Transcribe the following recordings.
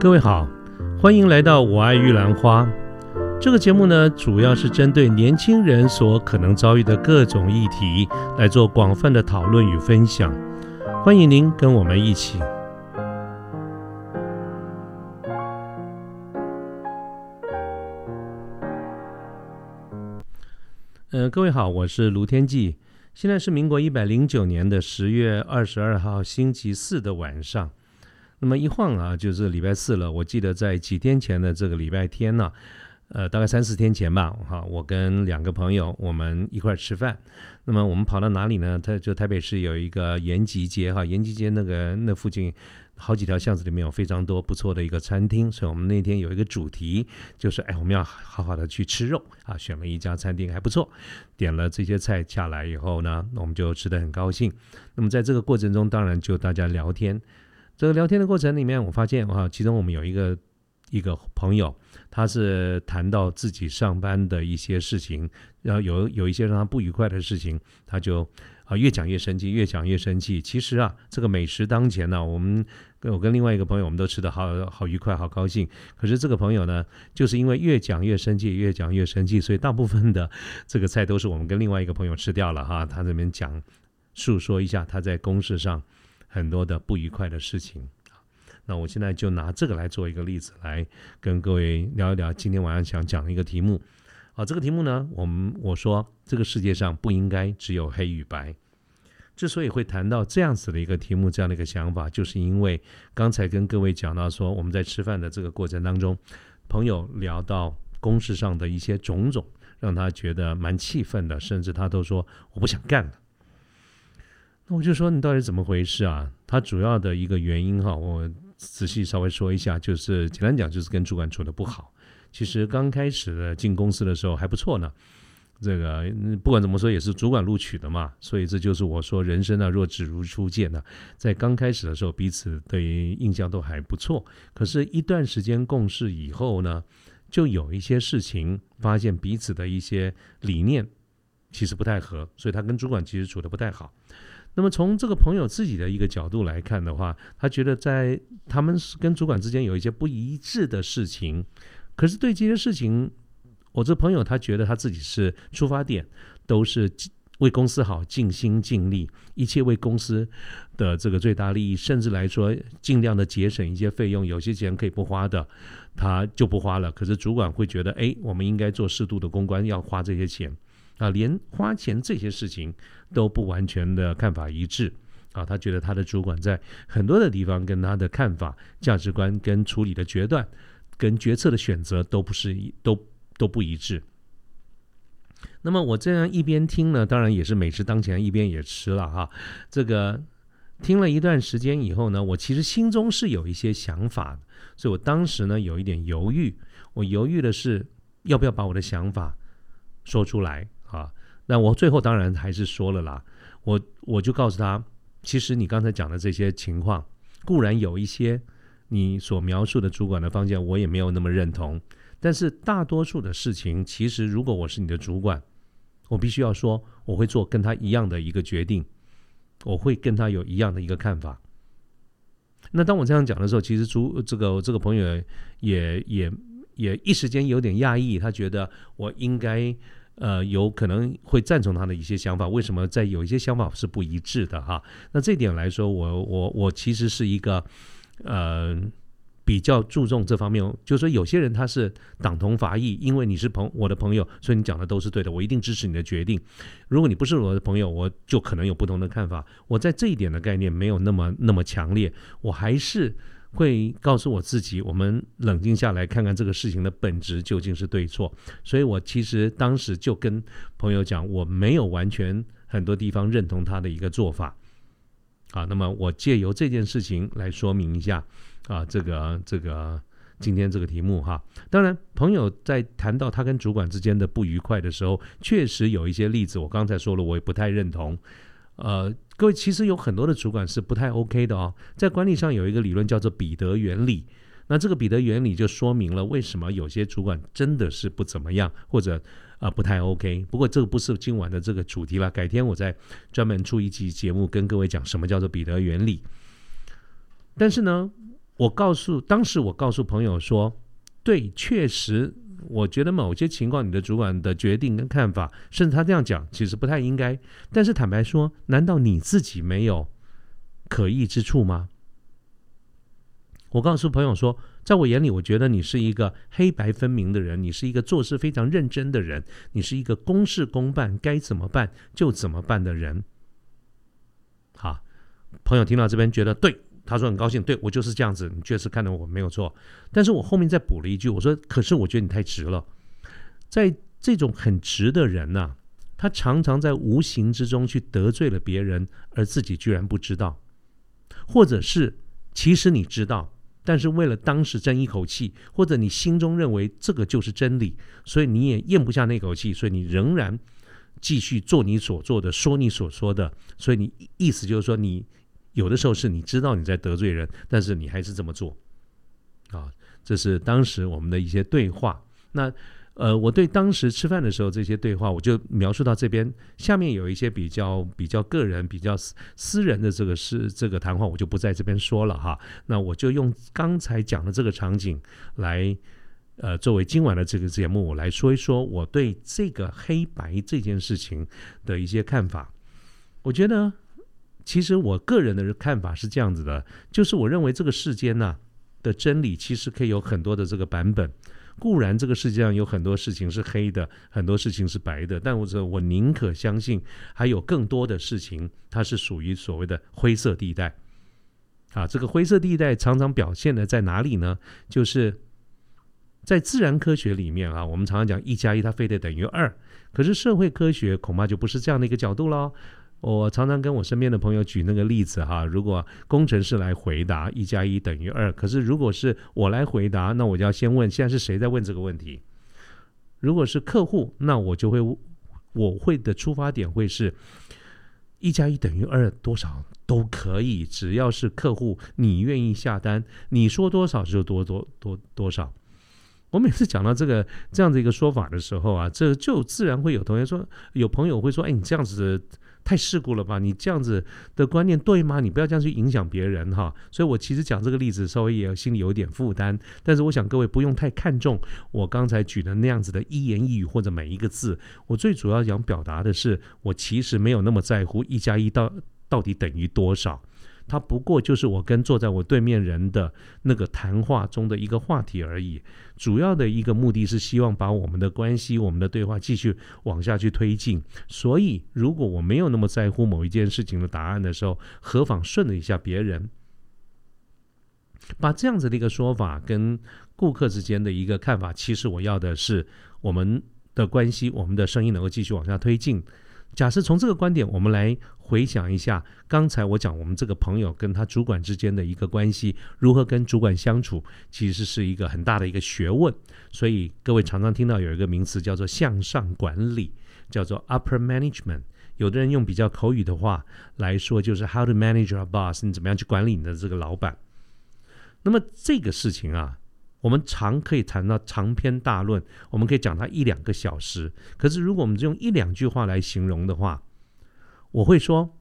各位好，欢迎来到《我爱玉兰花》这个节目呢，主要是针对年轻人所可能遭遇的各种议题来做广泛的讨论与分享。欢迎您跟我们一起。呃，各位好，我是卢天记。现在是民国一百零九年的十月二十二号星期四的晚上。那么一晃啊，就是礼拜四了。我记得在几天前的这个礼拜天呢，呃，大概三四天前吧，哈，我跟两个朋友我们一块吃饭。那么我们跑到哪里呢？他就台北市有一个延吉街，哈，延吉街那个那附近好几条巷子里面有非常多不错的一个餐厅。所以我们那天有一个主题，就是哎，我们要好好的去吃肉啊，选了一家餐厅还不错，点了这些菜下来以后呢，我们就吃得很高兴。那么在这个过程中，当然就大家聊天。这个聊天的过程里面，我发现啊，其中我们有一个一个朋友，他是谈到自己上班的一些事情，然后有有一些让他不愉快的事情，他就啊越讲越生气，越讲越生气。其实啊，这个美食当前呢，我们跟我跟另外一个朋友，我们都吃的好好愉快，好高兴。可是这个朋友呢，就是因为越讲越生气，越讲越生气，所以大部分的这个菜都是我们跟另外一个朋友吃掉了哈。他这边讲诉说一下他在公事上。很多的不愉快的事情那我现在就拿这个来做一个例子，来跟各位聊一聊今天晚上想讲的一个题目。好，这个题目呢，我们我说这个世界上不应该只有黑与白。之所以会谈到这样子的一个题目，这样的一个想法，就是因为刚才跟各位讲到说，我们在吃饭的这个过程当中，朋友聊到公事上的一些种种，让他觉得蛮气愤的，甚至他都说我不想干了。我就说你到底怎么回事啊？他主要的一个原因哈，我仔细稍微说一下，就是简单讲就是跟主管处的不好。其实刚开始的进公司的时候还不错呢，这个不管怎么说也是主管录取的嘛，所以这就是我说人生啊若只如初见呢，在刚开始的时候彼此对于印象都还不错，可是，一段时间共事以后呢，就有一些事情发现彼此的一些理念其实不太合，所以他跟主管其实处的不太好。那么从这个朋友自己的一个角度来看的话，他觉得在他们跟主管之间有一些不一致的事情，可是对这些事情，我这朋友他觉得他自己是出发点都是为公司好，尽心尽力，一切为公司的这个最大利益，甚至来说尽量的节省一些费用，有些钱可以不花的，他就不花了。可是主管会觉得，哎，我们应该做适度的公关，要花这些钱。啊，连花钱这些事情都不完全的看法一致啊，他觉得他的主管在很多的地方跟他的看法、价值观跟处理的决断、跟决策的选择都不是一都都不一致。那么我这样一边听呢，当然也是美食当前，一边也吃了哈。这个听了一段时间以后呢，我其实心中是有一些想法，所以我当时呢有一点犹豫，我犹豫的是要不要把我的想法说出来。啊，那我最后当然还是说了啦。我我就告诉他，其实你刚才讲的这些情况，固然有一些你所描述的主管的方向，我也没有那么认同。但是大多数的事情，其实如果我是你的主管，我必须要说，我会做跟他一样的一个决定，我会跟他有一样的一个看法。那当我这样讲的时候，其实主这个这个朋友也也也一时间有点讶异，他觉得我应该。呃，有可能会赞同他的一些想法，为什么在有一些想法是不一致的哈？那这点来说，我我我其实是一个呃比较注重这方面，就是说有些人他是党同伐异，因为你是朋我的朋友，所以你讲的都是对的，我一定支持你的决定。如果你不是我的朋友，我就可能有不同的看法。我在这一点的概念没有那么那么强烈，我还是。会告诉我自己，我们冷静下来看看这个事情的本质究竟是对错。所以我其实当时就跟朋友讲，我没有完全很多地方认同他的一个做法。啊，那么我借由这件事情来说明一下啊，这个这个今天这个题目哈。当然，朋友在谈到他跟主管之间的不愉快的时候，确实有一些例子，我刚才说了，我也不太认同。呃，各位，其实有很多的主管是不太 OK 的哦。在管理上有一个理论叫做彼得原理，那这个彼得原理就说明了为什么有些主管真的是不怎么样，或者啊不太 OK。不过这个不是今晚的这个主题了，改天我再专门出一集节目跟各位讲什么叫做彼得原理。但是呢，我告诉当时我告诉朋友说，对，确实，我觉得某些情况你的主管的决定跟看法，甚至他这样讲，其实不太应该。但是坦白说，难道你自己没有可疑之处吗？我告诉朋友说，在我眼里，我觉得你是一个黑白分明的人，你是一个做事非常认真的人，你是一个公事公办，该怎么办就怎么办的人。好，朋友听到这边觉得对，他说很高兴，对我就是这样子，你确实看到我没有错。但是我后面再补了一句，我说，可是我觉得你太直了。在这种很直的人呐，他常常在无形之中去得罪了别人，而自己居然不知道，或者是其实你知道。但是为了当时争一口气，或者你心中认为这个就是真理，所以你也咽不下那口气，所以你仍然继续做你所做的，说你所说的。所以你意思就是说，你有的时候是你知道你在得罪人，但是你还是这么做。啊，这是当时我们的一些对话。那。呃，我对当时吃饭的时候这些对话，我就描述到这边。下面有一些比较比较个人、比较私私人的这个是这个谈话，我就不在这边说了哈。那我就用刚才讲的这个场景来，呃，作为今晚的这个节目，我来说一说我对这个黑白这件事情的一些看法。我觉得，其实我个人的看法是这样子的，就是我认为这个世间呢的真理，其实可以有很多的这个版本。固然这个世界上有很多事情是黑的，很多事情是白的，但我说我宁可相信还有更多的事情，它是属于所谓的灰色地带。啊，这个灰色地带常常表现的在哪里呢？就是在自然科学里面啊，我们常常讲一加一它非得等于二，可是社会科学恐怕就不是这样的一个角度喽。我常常跟我身边的朋友举那个例子哈，如果工程师来回答一加一等于二，可是如果是我来回答，那我就要先问现在是谁在问这个问题。如果是客户，那我就会我会的出发点会是一加一等于二多少都可以，只要是客户你愿意下单，你说多少就多多多多少。我每次讲到这个这样的一个说法的时候啊，这就自然会有同学说，有朋友会说，哎，你这样子。太世故了吧？你这样子的观念对吗？你不要这样去影响别人哈。所以我其实讲这个例子，稍微也心里有点负担。但是我想各位不用太看重我刚才举的那样子的一言一语或者每一个字。我最主要想表达的是，我其实没有那么在乎一加一到到底等于多少。它不过就是我跟坐在我对面人的那个谈话中的一个话题而已。主要的一个目的是希望把我们的关系、我们的对话继续往下去推进。所以，如果我没有那么在乎某一件事情的答案的时候，何妨顺了一下别人，把这样子的一个说法跟顾客之间的一个看法，其实我要的是我们的关系、我们的声音能够继续往下推进。假设从这个观点，我们来回想一下刚才我讲我们这个朋友跟他主管之间的一个关系，如何跟主管相处，其实是一个很大的一个学问。所以各位常常听到有一个名词叫做向上管理，叫做 upper management。有的人用比较口语的话来说，就是 how to manage your boss，你怎么样去管理你的这个老板。那么这个事情啊。我们常可以谈到长篇大论，我们可以讲它一两个小时。可是，如果我们只用一两句话来形容的话，我会说，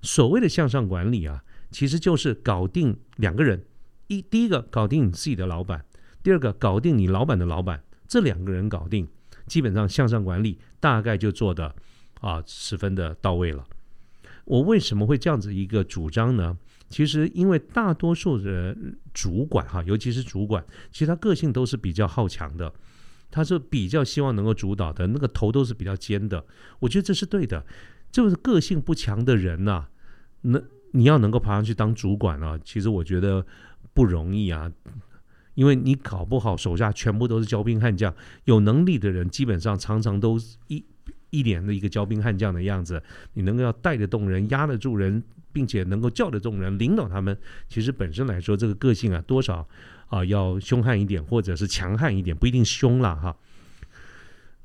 所谓的向上管理啊，其实就是搞定两个人：一，第一个搞定你自己的老板；第二个搞定你老板的老板。这两个人搞定，基本上向上管理大概就做的啊十分的到位了。我为什么会这样子一个主张呢？其实，因为大多数的主管哈，尤其是主管，其实他个性都是比较好强的，他是比较希望能够主导的，那个头都是比较尖的。我觉得这是对的，就是个性不强的人呐，那你要能够爬上去当主管啊，其实我觉得不容易啊，因为你搞不好手下全部都是骄兵悍将，有能力的人基本上常常都一一脸的一个骄兵悍将的样子，你能够要带得动人，压得住人。并且能够叫得动人，领导他们，其实本身来说，这个个性啊，多少啊要凶悍一点，或者是强悍一点，不一定凶了哈。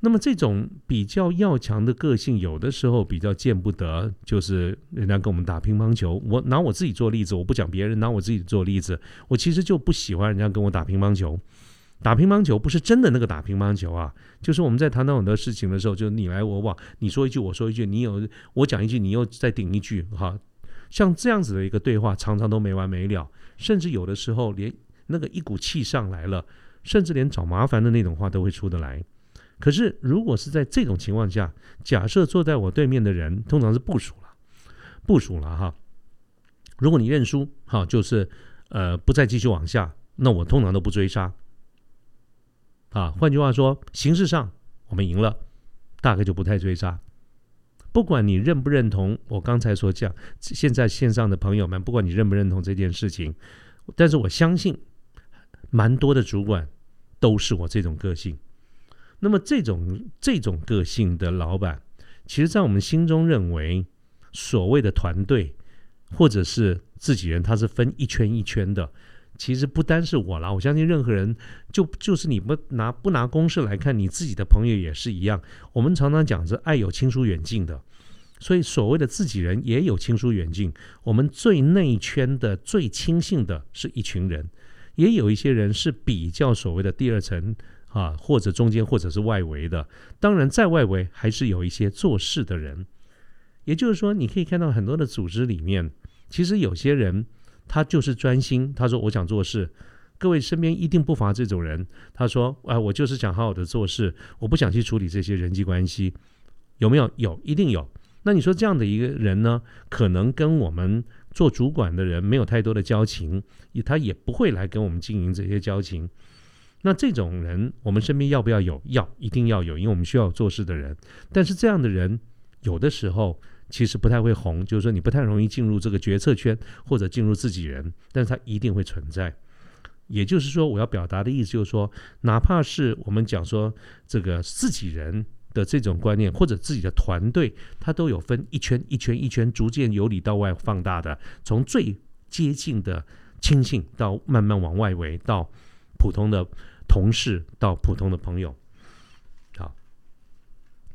那么这种比较要强的个性，有的时候比较见不得，就是人家跟我们打乒乓球，我拿我自己做例子，我不讲别人，拿我自己做例子，我其实就不喜欢人家跟我打乒乓球。打乒乓球不是真的那个打乒乓球啊，就是我们在谈到很多事情的时候，就你来我往，你说一句我说一句，你有我讲一句，你又再顶一句哈。像这样子的一个对话，常常都没完没了，甚至有的时候连那个一股气上来了，甚至连找麻烦的那种话都会出得来。可是如果是在这种情况下，假设坐在我对面的人通常是部署了，部署了哈。如果你认输，好，就是呃不再继续往下，那我通常都不追杀。啊，换句话说，形式上我们赢了，大概就不太追杀。不管你认不认同我刚才所讲，现在线上的朋友们，不管你认不认同这件事情，但是我相信，蛮多的主管都是我这种个性。那么这种这种个性的老板，其实，在我们心中认为，所谓的团队或者是自己人，他是分一圈一圈的。其实不单是我啦，我相信任何人，就就是你不拿不拿公式来看，你自己的朋友也是一样。我们常常讲着爱有亲疏远近的，所以所谓的自己人也有亲疏远近。我们最内圈的最亲信的是一群人，也有一些人是比较所谓的第二层啊，或者中间或者是外围的。当然，在外围还是有一些做事的人。也就是说，你可以看到很多的组织里面，其实有些人。他就是专心，他说我想做事，各位身边一定不乏这种人。他说，啊，我就是想好好的做事，我不想去处理这些人际关系，有没有？有，一定有。那你说这样的一个人呢，可能跟我们做主管的人没有太多的交情，他也不会来跟我们经营这些交情。那这种人，我们身边要不要有？要，一定要有，因为我们需要做事的人。但是这样的人，有的时候。其实不太会红，就是说你不太容易进入这个决策圈或者进入自己人，但是它一定会存在。也就是说，我要表达的意思就是说，哪怕是我们讲说这个自己人的这种观念，或者自己的团队，它都有分一圈一圈一圈，逐渐由里到外放大的，从最接近的亲信到慢慢往外围，到普通的同事，到普通的朋友。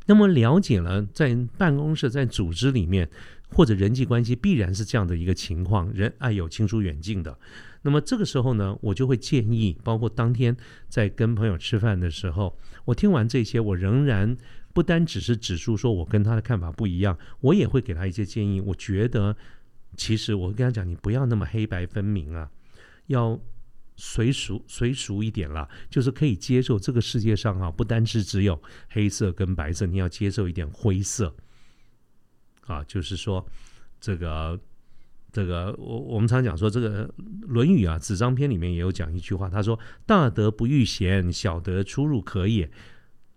那么了解了，在办公室、在组织里面，或者人际关系必然是这样的一个情况，人爱有亲疏远近的。那么这个时候呢，我就会建议，包括当天在跟朋友吃饭的时候，我听完这些，我仍然不单只是指出说我跟他的看法不一样，我也会给他一些建议。我觉得，其实我跟他讲，你不要那么黑白分明啊，要。随俗随俗一点啦，就是可以接受这个世界上啊，不单是只有黑色跟白色，你要接受一点灰色啊。就是说，这个这个，我我们常讲说，这个《论语》啊，《子张篇》里面也有讲一句话，他说：“大德不欲贤，小德出入可也。”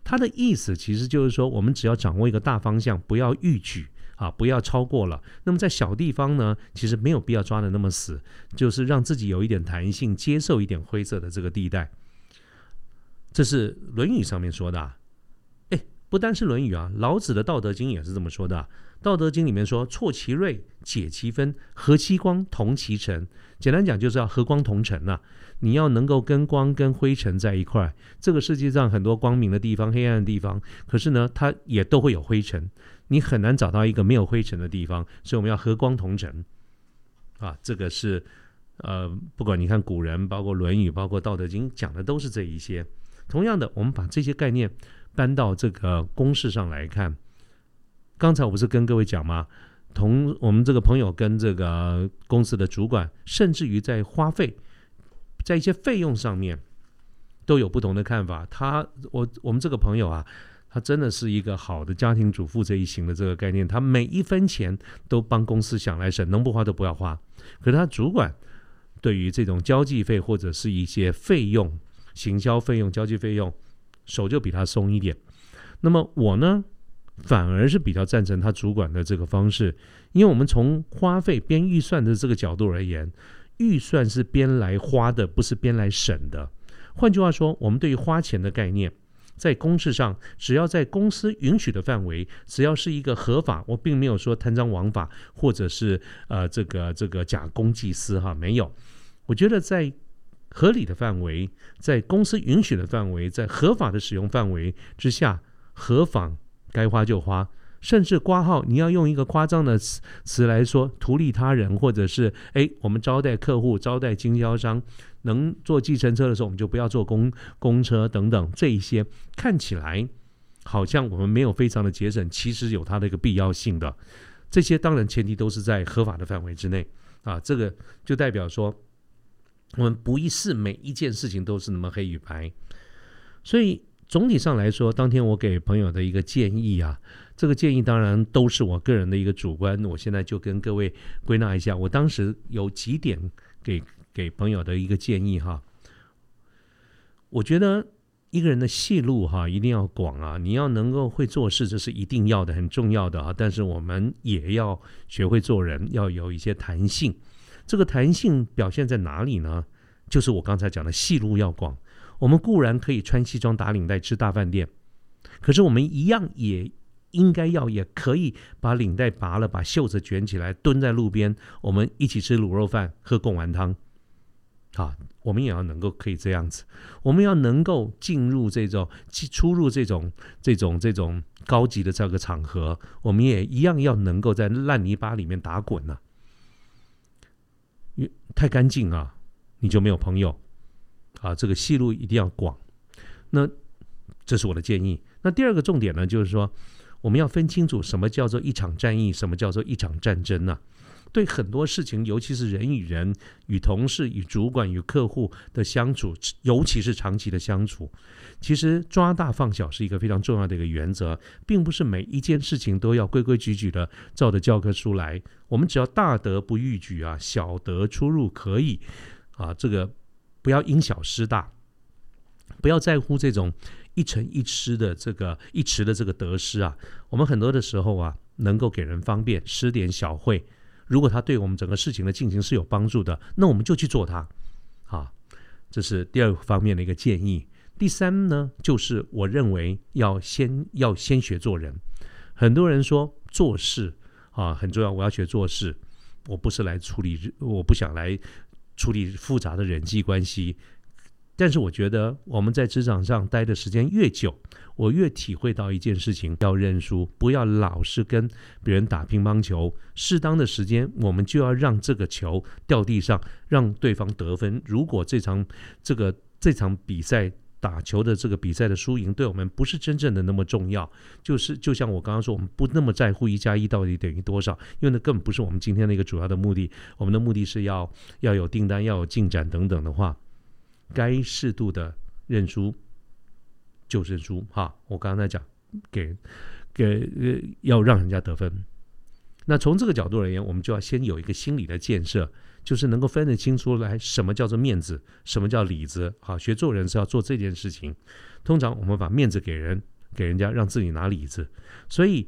他的意思其实就是说，我们只要掌握一个大方向，不要逾矩。啊，不要超过了。那么在小地方呢，其实没有必要抓的那么死，就是让自己有一点弹性，接受一点灰色的这个地带。这是《论语》上面说的。哎，不单是《论语》啊，老子的《道德经》也是这么说的。《道德经》里面说：“错其锐，解其分，和其光，同其尘。”简单讲，就是要和光同尘呐。你要能够跟光、跟灰尘在一块。这个世界上很多光明的地方、黑暗的地方，可是呢，它也都会有灰尘。你很难找到一个没有灰尘的地方，所以我们要和光同尘啊！这个是呃，不管你看古人，包括《论语》，包括《道德经》，讲的都是这一些。同样的，我们把这些概念搬到这个公式上来看。刚才我不是跟各位讲吗？同我们这个朋友跟这个公司的主管，甚至于在花费在一些费用上面都有不同的看法。他，我我们这个朋友啊。他真的是一个好的家庭主妇这一型的这个概念，他每一分钱都帮公司想来省，能不花都不要花。可是他主管对于这种交际费或者是一些费用、行销费用、交际费用，手就比他松一点。那么我呢，反而是比较赞成他主管的这个方式，因为我们从花费编预算的这个角度而言，预算是编来花的，不是编来省的。换句话说，我们对于花钱的概念。在公事上，只要在公司允许的范围，只要是一个合法，我并没有说贪赃枉法，或者是呃这个这个假公济私哈，没有。我觉得在合理的范围，在公司允许的范围，在合法的使用范围之下，合法该花就花，甚至挂号，你要用一个夸张的词词来说，图利他人，或者是哎，我们招待客户，招待经销商。能坐计程车的时候，我们就不要坐公公车等等，这一些看起来好像我们没有非常的节省，其实有它的一个必要性的。这些当然前提都是在合法的范围之内啊。这个就代表说，我们不一是每一件事情都是那么黑与白。所以总体上来说，当天我给朋友的一个建议啊，这个建议当然都是我个人的一个主观。我现在就跟各位归纳一下，我当时有几点给给朋友的一个建议哈。我觉得。一个人的戏路哈一定要广啊，你要能够会做事，这是一定要的，很重要的啊。但是我们也要学会做人，要有一些弹性。这个弹性表现在哪里呢？就是我刚才讲的戏路要广。我们固然可以穿西装打领带吃大饭店，可是我们一样也应该要也可以把领带拔了，把袖子卷起来，蹲在路边，我们一起吃卤肉饭，喝贡丸汤。啊，我们也要能够可以这样子，我们要能够进入这种、出入这种、这种、这种高级的这个场合，我们也一样要能够在烂泥巴里面打滚呢。太干净啊，你就没有朋友啊。这个戏路一定要广，那这是我的建议。那第二个重点呢，就是说我们要分清楚什么叫做一场战役，什么叫做一场战争呢？对很多事情，尤其是人与人、与同事、与主管、与客户的相处，尤其是长期的相处，其实抓大放小是一个非常重要的一个原则，并不是每一件事情都要规规矩矩的照着教科书来。我们只要大德不逾矩啊，小德出入可以啊，这个不要因小失大，不要在乎这种一成一失的这个一池的这个得失啊。我们很多的时候啊，能够给人方便，施点小惠。如果他对我们整个事情的进行是有帮助的，那我们就去做它，啊，这是第二方面的一个建议。第三呢，就是我认为要先要先学做人。很多人说做事啊很重要，我要学做事，我不是来处理，我不想来处理复杂的人际关系。但是我觉得我们在职场上待的时间越久，我越体会到一件事情：要认输，不要老是跟别人打乒乓球。适当的时间，我们就要让这个球掉地上，让对方得分。如果这场这个这场比赛打球的这个比赛的输赢，对我们不是真正的那么重要，就是就像我刚刚说，我们不那么在乎一加一到底等于多少，因为那根本不是我们今天的一个主要的目的。我们的目的是要要有订单，要有进展等等的话。该适度的认输就认输哈，我刚才讲给给呃要让人家得分。那从这个角度而言，我们就要先有一个心理的建设，就是能够分得清楚来什么叫做面子，什么叫里子。好，学做人是要做这件事情。通常我们把面子给人，给人家，让自己拿里子。所以。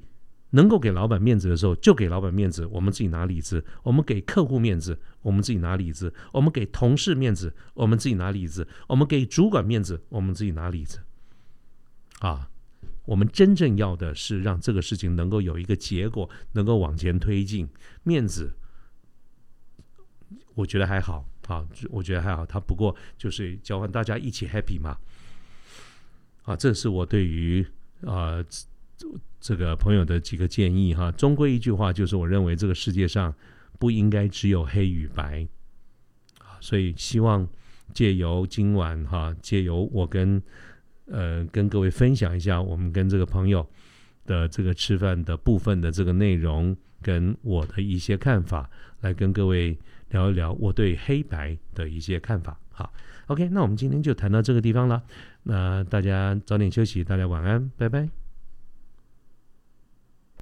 能够给老板面子的时候，就给老板面子。我们自己拿里子，我们给客户面子，我们自己拿里子；我们给同事面子，我们自己拿里子；我们给主管面子，我们自己拿里子。啊，我们真正要的是让这个事情能够有一个结果，能够往前推进。面子，我觉得还好，啊，我觉得还好。他不过就是交换大家一起 happy 嘛。啊，这是我对于啊。这个朋友的几个建议哈，终归一句话就是，我认为这个世界上不应该只有黑与白，所以希望借由今晚哈，借由我跟呃跟各位分享一下我们跟这个朋友的这个吃饭的部分的这个内容，跟我的一些看法，来跟各位聊一聊我对黑白的一些看法。好，OK，那我们今天就谈到这个地方了，那大家早点休息，大家晚安，拜拜。